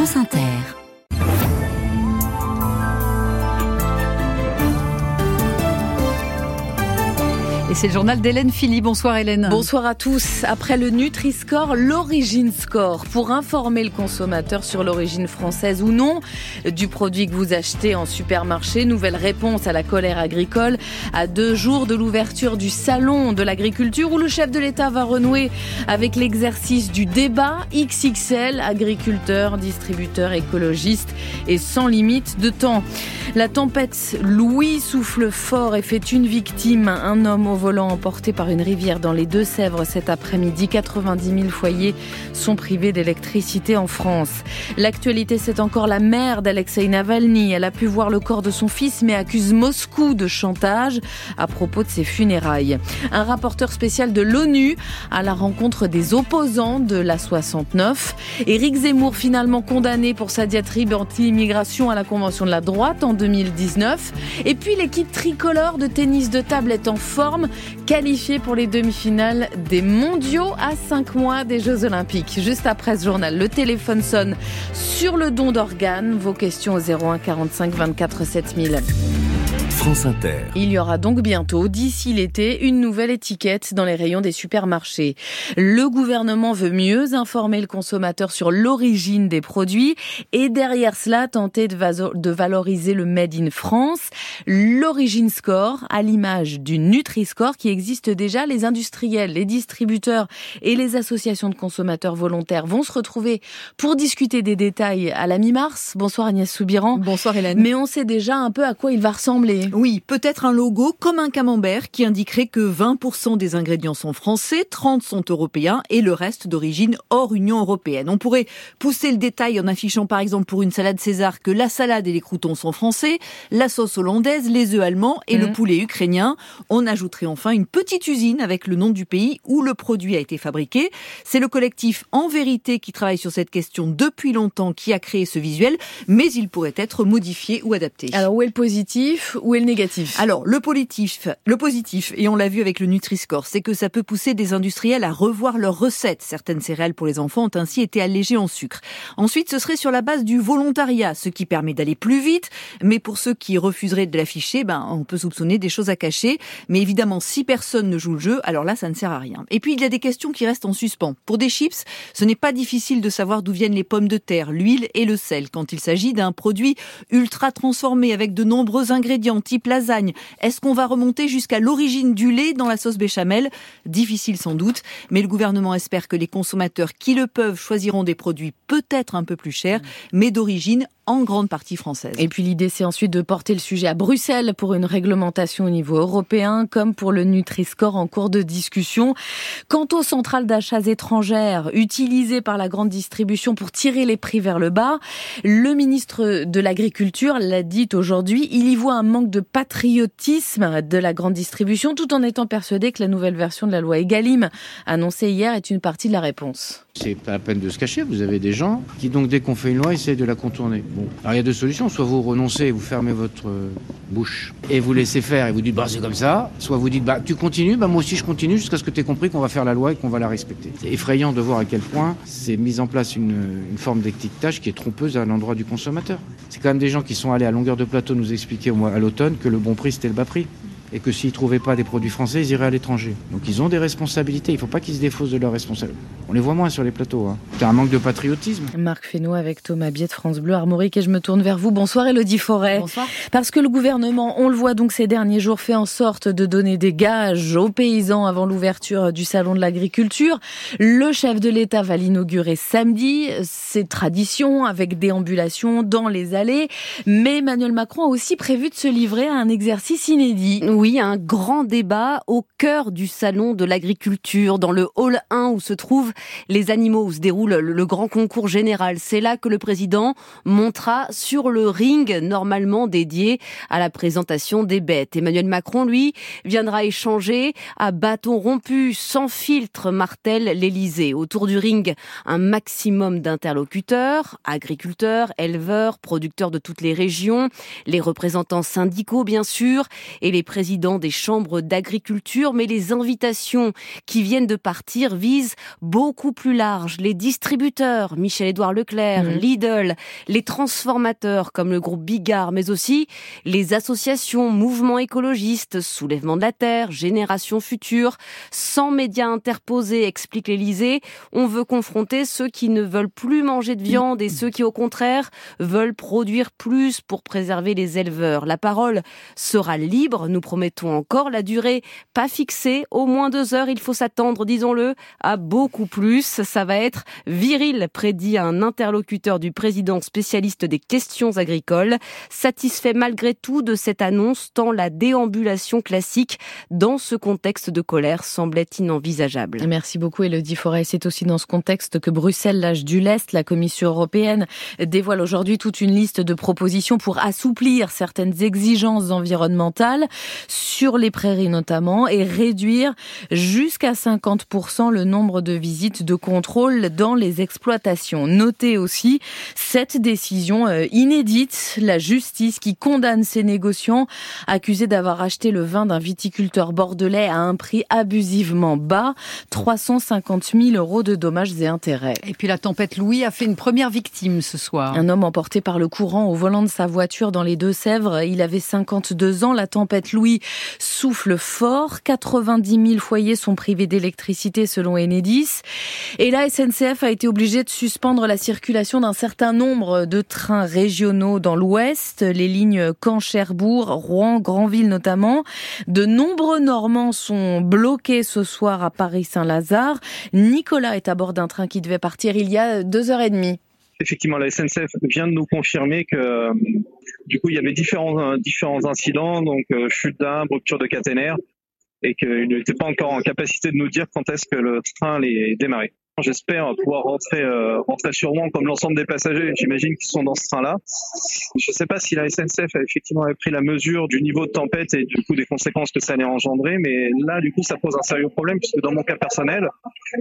France Inter. Et c'est le journal d'Hélène Philly. Bonsoir Hélène. Bonsoir à tous. Après le Nutri-Score, l'Origine Score, pour informer le consommateur sur l'origine française ou non du produit que vous achetez en supermarché. Nouvelle réponse à la colère agricole à deux jours de l'ouverture du salon de l'agriculture où le chef de l'État va renouer avec l'exercice du débat XXL, agriculteurs, distributeurs, écologistes et sans limite de temps. La tempête Louis souffle fort et fait une victime, un homme au volant emporté par une rivière dans les Deux-Sèvres cet après-midi. 90 000 foyers sont privés d'électricité en France. L'actualité, c'est encore la mère d'Alexei Navalny. Elle a pu voir le corps de son fils, mais accuse Moscou de chantage à propos de ses funérailles. Un rapporteur spécial de l'ONU à la rencontre des opposants de la 69. Éric Zemmour, finalement condamné pour sa diatribe anti-immigration à la Convention de la droite en 2019. Et puis l'équipe tricolore de tennis de table est en forme qualifié pour les demi-finales des mondiaux à 5 mois des Jeux Olympiques. Juste après ce journal, le téléphone sonne sur le don d'organes. Vos questions au 01 45 24 7000. France Inter. Il y aura donc bientôt, d'ici l'été, une nouvelle étiquette dans les rayons des supermarchés. Le gouvernement veut mieux informer le consommateur sur l'origine des produits et derrière cela tenter de valoriser le Made in France. L'Origine Score, à l'image du Nutri-Score qui existe déjà, les industriels, les distributeurs et les associations de consommateurs volontaires vont se retrouver pour discuter des détails à la mi-mars. Bonsoir Agnès Soubiran. Bonsoir Hélène. Mais on sait déjà un peu à quoi il va ressembler. Oui, peut-être un logo comme un camembert qui indiquerait que 20% des ingrédients sont français, 30 sont européens et le reste d'origine hors Union européenne. On pourrait pousser le détail en affichant par exemple pour une salade César que la salade et les croutons sont français, la sauce hollandaise, les œufs allemands et le mmh. poulet ukrainien. On ajouterait enfin une petite usine avec le nom du pays où le produit a été fabriqué. C'est le collectif En Vérité qui travaille sur cette question depuis longtemps qui a créé ce visuel, mais il pourrait être modifié ou adapté. Alors où est le positif? Où est Alors, le positif, le positif, et on l'a vu avec le Nutri-Score, c'est que ça peut pousser des industriels à revoir leurs recettes. Certaines céréales pour les enfants ont ainsi été allégées en sucre. Ensuite, ce serait sur la base du volontariat, ce qui permet d'aller plus vite. Mais pour ceux qui refuseraient de l'afficher, ben, on peut soupçonner des choses à cacher. Mais évidemment, si personne ne joue le jeu, alors là, ça ne sert à rien. Et puis, il y a des questions qui restent en suspens. Pour des chips, ce n'est pas difficile de savoir d'où viennent les pommes de terre, l'huile et le sel quand il s'agit d'un produit ultra transformé avec de nombreux ingrédients type lasagne. Est-ce qu'on va remonter jusqu'à l'origine du lait dans la sauce béchamel? Difficile sans doute, mais le gouvernement espère que les consommateurs qui le peuvent choisiront des produits peut-être un peu plus chers, mais d'origine en grande partie française. Et puis l'idée, c'est ensuite de porter le sujet à Bruxelles pour une réglementation au niveau européen, comme pour le Nutri-Score en cours de discussion. Quant aux centrales d'achats étrangères utilisées par la grande distribution pour tirer les prix vers le bas, le ministre de l'Agriculture l'a dit aujourd'hui, il y voit un manque de patriotisme de la grande distribution, tout en étant persuadé que la nouvelle version de la loi Egalim, annoncée hier, est une partie de la réponse. C'est pas la peine de se cacher, vous avez des gens qui, donc, dès qu'on fait une loi, essayent de la contourner. Alors il y a deux solutions. Soit vous renoncez, vous fermez votre euh, bouche et vous laissez faire et vous dites bah c'est comme ça. Soit vous dites bah tu continues, bah moi aussi je continue jusqu'à ce que tu aies compris qu'on va faire la loi et qu'on va la respecter. C'est effrayant de voir à quel point c'est mis en place une, forme d'étiquetage qui est trompeuse à l'endroit du consommateur. C'est quand même des gens qui sont allés à longueur de plateau nous expliquer au à l'automne que le bon prix c'était le bas prix et que s'ils ne trouvaient pas des produits français, ils iraient à l'étranger. Donc ils ont des responsabilités, il ne faut pas qu'ils se défaussent de leurs responsabilités. On les voit moins sur les plateaux. Hein. C'est un manque de patriotisme. Marc Fesneau avec Thomas Biet de France Bleu Armorique et je me tourne vers vous. Bonsoir Elodie Forêt. Bonsoir. Parce que le gouvernement, on le voit donc ces derniers jours, fait en sorte de donner des gages aux paysans avant l'ouverture du salon de l'agriculture. Le chef de l'État va l'inaugurer samedi. C'est tradition avec déambulation dans les allées. Mais Emmanuel Macron a aussi prévu de se livrer à un exercice inédit oui, un grand débat au cœur du salon de l'agriculture, dans le hall 1 où se trouvent les animaux, où se déroule le grand concours général. C'est là que le président montera sur le ring normalement dédié à la présentation des bêtes. Emmanuel Macron, lui, viendra échanger à bâton rompu, sans filtre, martèle l'Élysée. Autour du ring, un maximum d'interlocuteurs, agriculteurs, éleveurs, producteurs de toutes les régions, les représentants syndicaux bien sûr, et les présidents présidents des chambres d'agriculture, mais les invitations qui viennent de partir visent beaucoup plus large. Les distributeurs, Michel-Édouard Leclerc, mmh. Lidl, les transformateurs comme le groupe Bigard, mais aussi les associations, mouvements écologistes, soulèvement de la terre, génération future, sans médias interposés, explique l'Élysée. On veut confronter ceux qui ne veulent plus manger de viande et ceux qui, au contraire, veulent produire plus pour préserver les éleveurs. La parole sera libre, nous promettons encore. La durée pas fixée, au moins deux heures. Il faut s'attendre, disons-le, à beaucoup plus. Ça va être viril, prédit un interlocuteur du président spécialiste des questions agricoles. Satisfait malgré tout de cette annonce, tant la déambulation classique dans ce contexte de colère semblait inenvisageable. Merci beaucoup Elodie Forêt. C'est aussi dans ce contexte que Bruxelles lâche du lest. La Commission européenne dévoile aujourd'hui toute une liste de propositions pour assouplir certaines exigences environnementales sur les prairies notamment et réduire jusqu'à 50% le nombre de visites de contrôle dans les exploitations. Notez aussi cette décision euh, inédite, la justice qui condamne ces négociants accusés d'avoir acheté le vin d'un viticulteur bordelais à un prix abusivement bas, 350 000 euros de dommages et intérêts. Et puis la tempête Louis a fait une première victime ce soir. Un homme emporté par le courant au volant de sa voiture dans les Deux-Sèvres. Il avait 52 ans. La tempête Louis souffle fort. 90 000 foyers sont privés d'électricité selon Enedis. Et la SNCF a été obligée de suspendre la circulation d'un certain nombre de trains régionaux dans l'ouest, les lignes Caen-Cherbourg, Rouen, Granville notamment. De nombreux Normands sont bloqués ce soir à Paris-Saint-Lazare. Nicolas est à bord d'un train qui devait partir il y a deux heures et demie effectivement, la SNCF vient de nous confirmer que du coup, il y avait différents, différents incidents, donc euh, chute d'arbre, rupture de caténaire, et qu'il n'était pas encore en capacité de nous dire quand est-ce que le train allait démarrer. J'espère pouvoir rentrer, euh, rentrer Rouen comme l'ensemble des passagers, j'imagine, qui sont dans ce train-là. Je ne sais pas si la SNCF a effectivement pris la mesure du niveau de tempête et du coup des conséquences que ça allait engendrer, mais là, du coup, ça pose un sérieux problème puisque dans mon cas personnel,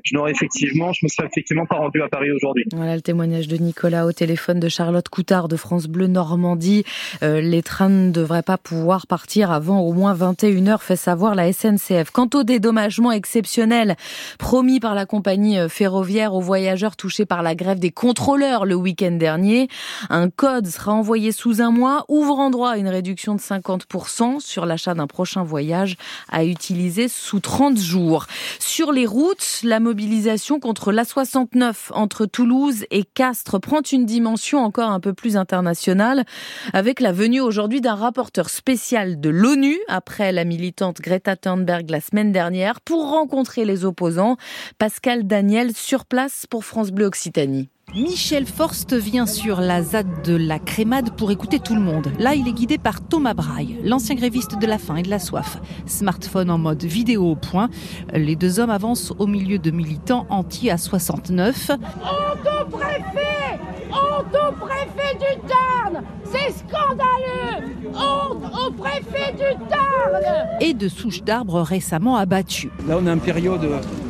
je n'aurais effectivement, je me serais effectivement pas rendu à Paris aujourd'hui. Voilà le témoignage de Nicolas au téléphone de Charlotte Coutard de France Bleu Normandie. Euh, les trains ne devraient pas pouvoir partir avant au moins 21 heures, fait savoir la SNCF. Quant au dédommagement exceptionnel promis par la compagnie euh, ferroviaire aux voyageurs touchés par la grève des contrôleurs le week-end dernier. Un code sera envoyé sous un mois, ouvrant droit à une réduction de 50% sur l'achat d'un prochain voyage à utiliser sous 30 jours. Sur les routes, la mobilisation contre l'A69 entre Toulouse et Castres prend une dimension encore un peu plus internationale avec la venue aujourd'hui d'un rapporteur spécial de l'ONU après la militante Greta Thunberg la semaine dernière pour rencontrer les opposants. Pascal Daniel sur place pour France Bleu Occitanie. Michel Forst vient sur la ZAD de la Crémade pour écouter tout le monde. Là, il est guidé par Thomas Braille, l'ancien gréviste de la faim et de la soif. Smartphone en mode vidéo au point. Les deux hommes avancent au milieu de militants anti à 69. On préfet Honte au préfet du Tarn C'est scandaleux Honte au préfet du Tarn Et de souches d'arbres récemment abattues. Là, on est en période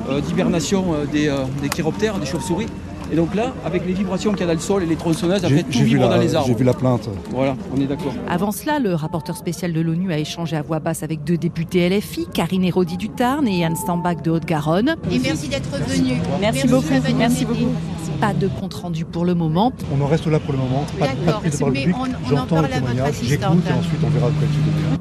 euh, d'hibernation euh, des, euh, des chiroptères, des chauves-souris. Et donc là, avec les vibrations qu'il y a dans le sol et les tronçonneuses, après tout vibre dans les arbres. J'ai vu la plainte. Voilà, on est d'accord. Avant cela, le rapporteur spécial de l'ONU a échangé à voix basse avec deux députés LFI, Karine Hérodi du Tarn et Anne Stambach de Haute-Garonne. Et merci d'être venu. Merci, beaucoup. Merci beaucoup. Pas de compte rendu pour le moment. On en reste là pour le moment. Pas, de prise de parole publique. J'entends le témoignage, j'écoute et ensuite on verra de quoi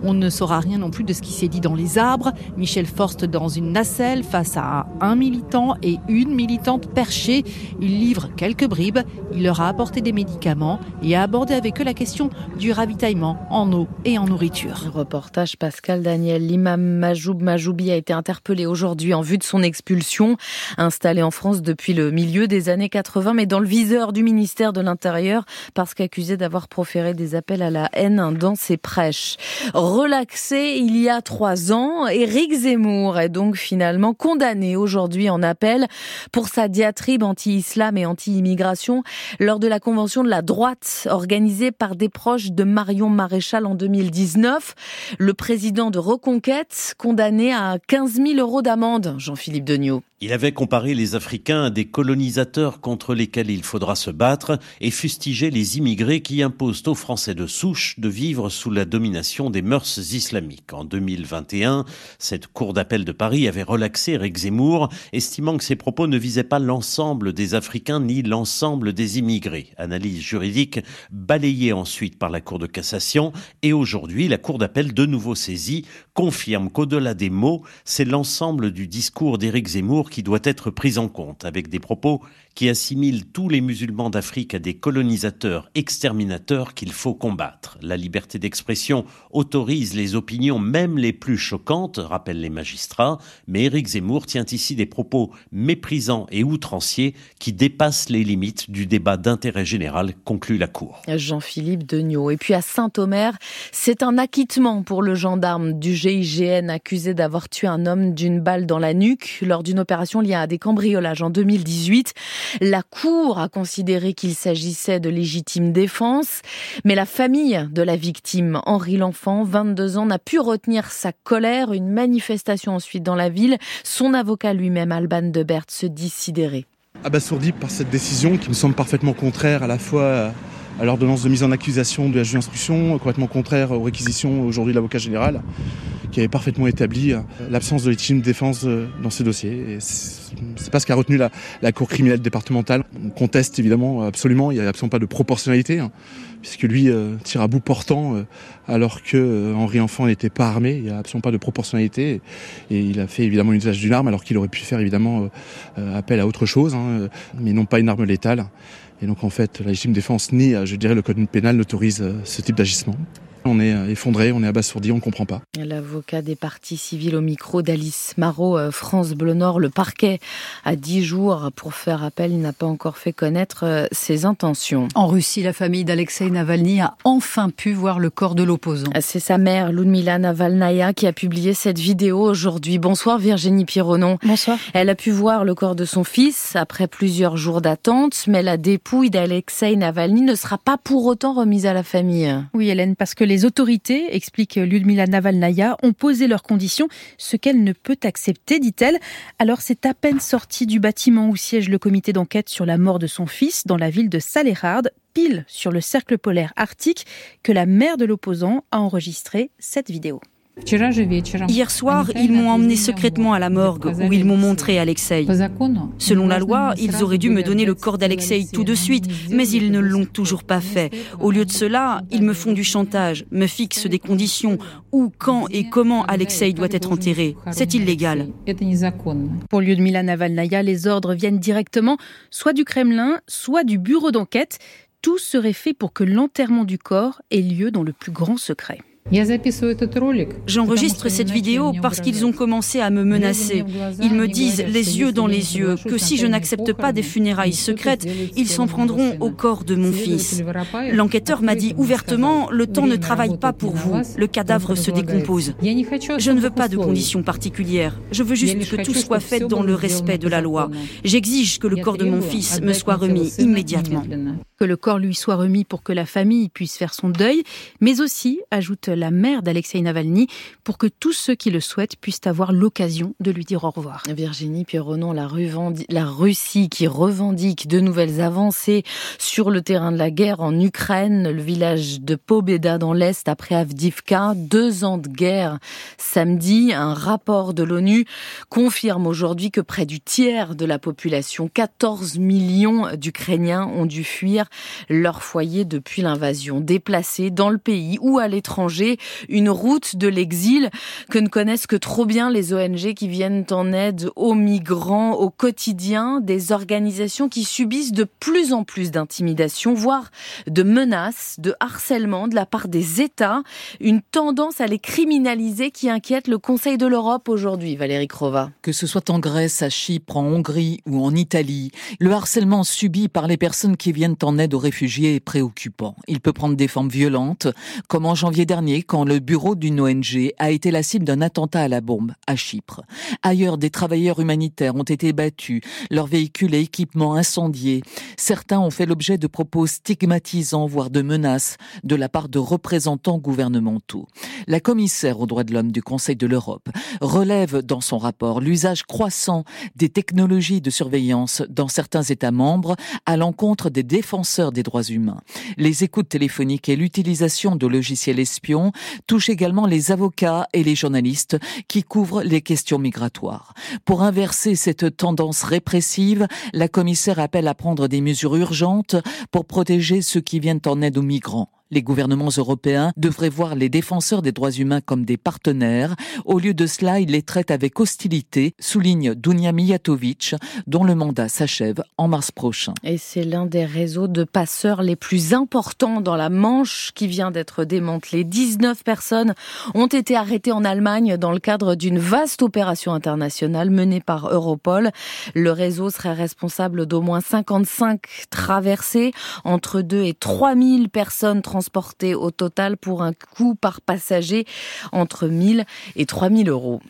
On ne saura rien non plus de ce qui s'est dit dans les arbres. Michel Forst dans une nacelle face à un militant et une militante perchée. Il livre quelques bribes. Il leur a apporté des médicaments et a abordé avec eux la question du ravitaillement en eau et en nourriture. reportage Pascal Daniel. L'imam Majoub Majoubi a été interpellé aujourd'hui en vue de son expulsion, installé en France depuis le milieu des années 80 mais dans le viseur du ministère de l'Intérieur parce qu'accusé d'avoir proféré des appels à la haine dans ses prêches. Relaxé il y a trois ans, Éric Zemmour est donc finalement condamné aujourd'hui en appel pour sa diatribe anti-islam et anti-immigration lors de la convention de la droite organisée par des proches de Marion Maréchal en 2019. Le président de Reconquête condamné à 15 000 euros d'amende, Jean-Philippe Degnaud. Il avait comparé les Africains à des colonisateurs contre lesquels il faudra se battre et fustigé les immigrés qui imposent aux Français de souche de vivre sous la domination des mœurs islamiques. En 2021, cette cour d'appel de Paris avait relaxé Eric Zemmour, estimant que ses propos ne visaient pas l'ensemble des Africains ni l'ensemble des immigrés. Analyse juridique balayée ensuite par la Cour de cassation et aujourd'hui, la Cour d'appel de nouveau saisie confirme qu'au-delà des mots, c'est l'ensemble du discours d'Éric Zemmour qui doit être pris en compte, avec des propos qui assimilent tous les musulmans d'Afrique à des colonisateurs exterminateurs qu'il faut combattre. La liberté d'expression autorise les opinions même les plus choquantes, rappellent les magistrats, mais Éric Zemmour tient ici des propos méprisants et outranciers qui dépassent les limites du débat d'intérêt général, conclut la Cour. Jean-Philippe Degnaud. Et puis à Saint-Omer, c'est un acquittement pour le gendarme du GIGN accusé d'avoir tué un homme d'une balle dans la nuque lors d'une opération liée à des cambriolages en 2018. La Cour a considéré qu'il s'agissait de légitime défense, mais la famille de la victime, Henri L'Enfant, 22 ans, n'a pu retenir sa colère. Une manifestation ensuite dans la ville. Son avocat lui-même, Alban Debert, se dit sidéré. Abasourdi par cette décision qui me semble parfaitement contraire à la fois à l'ordonnance de mise en accusation de la juge d'instruction, complètement contraire aux réquisitions aujourd'hui de l'avocat général, qui avait parfaitement établi euh, l'absence de légitime défense euh, dans ce dossier. C'est pas ce qu'a retenu la, Cour criminelle départementale. On conteste évidemment absolument, il n'y a absolument pas de proportionnalité, hein, puisque lui euh, tire à bout portant alors que Henri Enfant n'était pas armé, il n'y a absolument pas de proportionnalité. Et il a fait évidemment usage d'une arme alors qu'il aurait pu faire évidemment appel à autre chose, hein, mais non pas une arme létale. Et donc en fait, la légitime défense ni, je dirais, le code pénal n'autorise ce type d'agissement. On est euh, effondré, on est abasourdi, on ne comprend pas. L'avocat des parties civiles au micro d'Alice Marot, euh, France Bleu Nord, le parquet a 10 jours pour faire appel. Il n'a pas encore fait connaître euh, ses intentions. En Russie, la famille d'Alexei Navalny a enfin pu voir le corps de l'opposant. C'est sa mère, Ludmila Navalnaya, qui a publié cette vidéo aujourd'hui. Bonsoir Virginie Pironon. Bonsoir. Elle a pu voir le corps de son fils après plusieurs jours d'attente, mais la dépouille d'Alexei Navalny ne sera pas pour autant remise à la famille. Oui Hélène, parce que les autorités, explique Ludmila Navalnaya, ont posé leurs conditions, ce qu'elle ne peut accepter, dit-elle. Alors c'est à peine sorti du bâtiment où siège le comité d'enquête sur la mort de son fils dans la ville de Salehard, pile sur le cercle polaire arctique, que la mère de l'opposant a enregistré cette vidéo. Hier soir, ils m'ont emmené secrètement à la morgue où ils m'ont montré Alexei. Selon la loi, ils auraient dû me donner le corps d'Alexei tout de suite, mais ils ne l'ont toujours pas fait. Au lieu de cela, ils me font du chantage, me fixent des conditions où, quand et comment Alexei doit être enterré. C'est illégal. Pour Lyudmila Navalnaya, les ordres viennent directement soit du Kremlin, soit du bureau d'enquête. Tout serait fait pour que l'enterrement du corps ait lieu dans le plus grand secret. J'enregistre cette vidéo parce qu'ils ont commencé à me menacer. Ils me disent les yeux dans les yeux que si je n'accepte pas des funérailles secrètes, ils s'en prendront au corps de mon fils. L'enquêteur m'a dit ouvertement, le temps ne travaille pas pour vous, le cadavre se décompose. Je ne veux pas de conditions particulières, je veux juste que tout soit fait dans le respect de la loi. J'exige que le corps de mon fils me soit remis immédiatement. Que le corps lui soit remis pour que la famille puisse faire son deuil, mais aussi, ajoute la mère d'Alexei Navalny pour que tous ceux qui le souhaitent puissent avoir l'occasion de lui dire au revoir. Virginie Pironon, la, la Russie qui revendique de nouvelles avancées sur le terrain de la guerre en Ukraine, le village de Pobeda dans l'Est après Avdivka, deux ans de guerre samedi. Un rapport de l'ONU confirme aujourd'hui que près du tiers de la population, 14 millions d'Ukrainiens, ont dû fuir leur foyer depuis l'invasion. Déplacés dans le pays ou à l'étranger, une route de l'exil que ne connaissent que trop bien les ONG qui viennent en aide aux migrants au quotidien, des organisations qui subissent de plus en plus d'intimidation, voire de menaces, de harcèlement de la part des États, une tendance à les criminaliser qui inquiète le Conseil de l'Europe aujourd'hui, Valérie Crova. Que ce soit en Grèce, à Chypre, en Hongrie ou en Italie, le harcèlement subi par les personnes qui viennent en aide aux réfugiés est préoccupant. Il peut prendre des formes violentes, comme en janvier dernier dernier quand le bureau d'une ONG a été la cible d'un attentat à la bombe à Chypre. Ailleurs, des travailleurs humanitaires ont été battus, leurs véhicules et équipements incendiés. Certains ont fait l'objet de propos stigmatisants, voire de menaces, de la part de représentants gouvernementaux. La commissaire aux droits de l'homme du Conseil de l'Europe relève dans son rapport l'usage croissant des technologies de surveillance dans certains États membres à l'encontre des défenseurs des droits humains. Les écoutes téléphoniques et l'utilisation de logiciels espions touchent également les avocats et les journalistes qui couvrent les questions migratoires. Pour inverser cette tendance répressive, la commissaire appelle à prendre des mesures urgentes pour protéger ceux qui viennent en aide aux migrants. Les gouvernements européens devraient voir les défenseurs des droits humains comme des partenaires. Au lieu de cela, ils les traitent avec hostilité, souligne Dunia Mijatovic, dont le mandat s'achève en mars prochain. Et c'est l'un des réseaux de passeurs les plus importants dans la Manche qui vient d'être démantelé. 19 personnes ont été arrêtées en Allemagne dans le cadre d'une vaste opération internationale menée par Europol. Le réseau serait responsable d'au moins 55 traversées entre 2 et 3 000 personnes transportés au total pour un coût par passager entre 1000 et 3000 euros.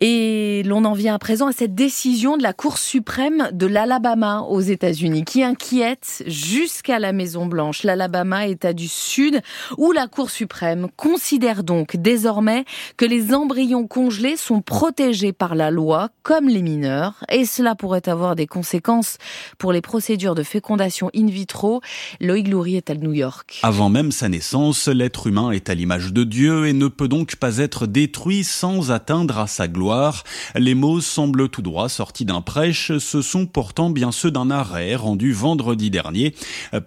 Et l'on en vient à présent à cette décision de la Cour suprême de l'Alabama aux États-Unis qui inquiète jusqu'à la Maison Blanche. L'Alabama, État du Sud, où la Cour suprême considère donc désormais que les embryons congelés sont protégés par la loi comme les mineurs et cela pourrait avoir des conséquences pour les procédures de fécondation in vitro. Loïc Loury est à New York. Avant même sa naissance, l'être humain est à l'image de Dieu et ne peut donc pas être détruit sans atteindre à sa gloire. Les mots semblent tout droit sortis d'un prêche, ce sont pourtant bien ceux d'un arrêt rendu vendredi dernier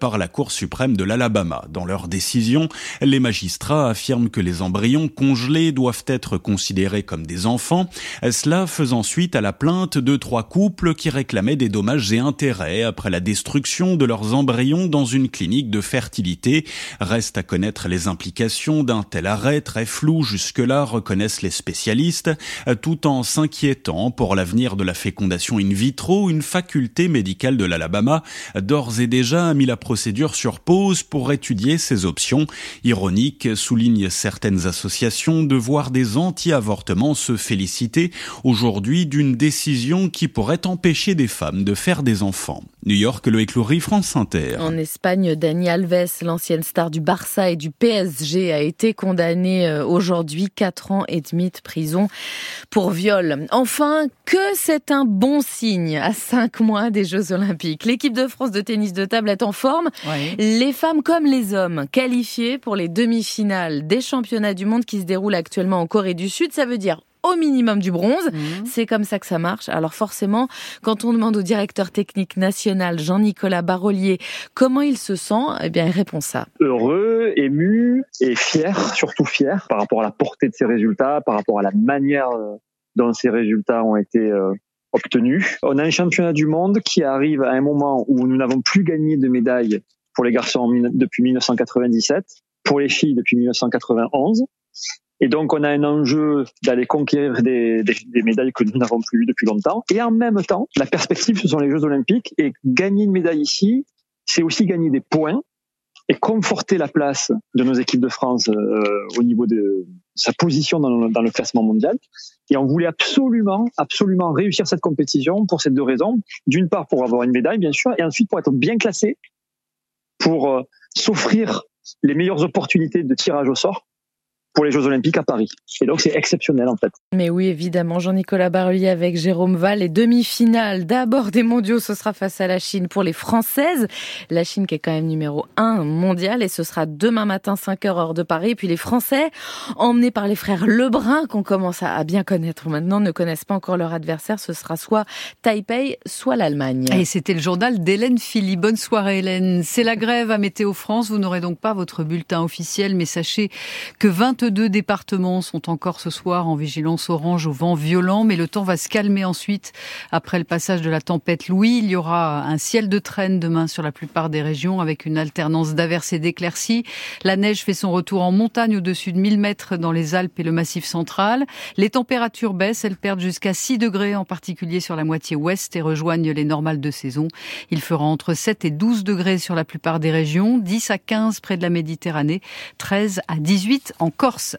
par la Cour suprême de l'Alabama. Dans leur décision, les magistrats affirment que les embryons congelés doivent être considérés comme des enfants, cela faisant suite à la plainte de trois couples qui réclamaient des dommages et intérêts après la destruction de leurs embryons dans une clinique de fertilité. Reste à connaître les implications d'un tel arrêt très flou jusque-là, reconnaissent les spécialistes tout en s'inquiétant pour l'avenir de la fécondation in vitro, une faculté médicale de l'Alabama d'ores et déjà a mis la procédure sur pause pour étudier ses options. Ironique, soulignent certaines associations, de voir des anti-avortements se féliciter aujourd'hui d'une décision qui pourrait empêcher des femmes de faire des enfants. New York, le Loury, France Inter. En Espagne, Dani Alves, l'ancienne star du Barça et du PSG, a été condamné euh, aujourd'hui 4 ans et demi de prison pour viol. Enfin, que c'est un bon signe à cinq mois des Jeux Olympiques. L'équipe de France de tennis de table est en forme. Les femmes comme les hommes qualifiés pour les demi-finales des championnats du monde qui se déroulent actuellement en Corée du Sud. Ça veut dire au minimum du bronze. Mhm. C'est comme ça que ça marche. Alors forcément, quand on demande au directeur technique national Jean-Nicolas Barolier comment il se sent, eh bien il répond ça. Heureux, ému et fier, surtout fier par rapport à la portée de ses résultats, par rapport à la manière euh, dont ces résultats ont été euh, obtenus. On a un championnat du monde qui arrive à un moment où nous n'avons plus gagné de médailles pour les garçons depuis 1997, pour les filles depuis 1991. Et donc, on a un enjeu d'aller conquérir des, médailles que nous n'avons plus eues depuis longtemps. Et en même temps, la perspective, ce sont les Jeux Olympiques. Et gagner une médaille ici, c'est aussi gagner des points et conforter la place de nos équipes de France euh, au niveau de sa position dans le, dans le, classement mondial. Et on voulait absolument, absolument réussir cette compétition pour ces deux raisons. D'une part, pour avoir une médaille, bien sûr, et ensuite pour être bien classé, pour euh, s'offrir les meilleures opportunités de tirage au sort pour les Jeux Olympiques à Paris. Et donc c'est exceptionnel en fait. Mais oui, évidemment, Jean-Nicolas Barruy avec Jérôme Val. Les demi-finales d'abord des mondiaux, ce sera face à la Chine pour les Françaises. La Chine qui est quand même numéro 1 mondial et ce sera demain matin 5h heure de Paris. Et puis les Français, emmenés par les frères Lebrun qu'on commence à bien connaître maintenant, ne connaissent pas encore leur adversaire. Ce sera soit Taipei, soit l'Allemagne. Et c'était le journal d'Hélène Philly. Bonne soirée Hélène. C'est la grève à Météo France. Vous n'aurez donc pas votre bulletin officiel, mais sachez que 20 22 départements sont encore ce soir en vigilance orange au vent violent, mais le temps va se calmer ensuite. Après le passage de la tempête Louis, il y aura un ciel de traîne demain sur la plupart des régions avec une alternance d'averses et d'éclaircies. La neige fait son retour en montagne au-dessus de 1000 mètres dans les Alpes et le Massif central. Les températures baissent, elles perdent jusqu'à 6 degrés en particulier sur la moitié ouest et rejoignent les normales de saison. Il fera entre 7 et 12 degrés sur la plupart des régions, 10 à 15 près de la Méditerranée, 13 à 18 en Corse.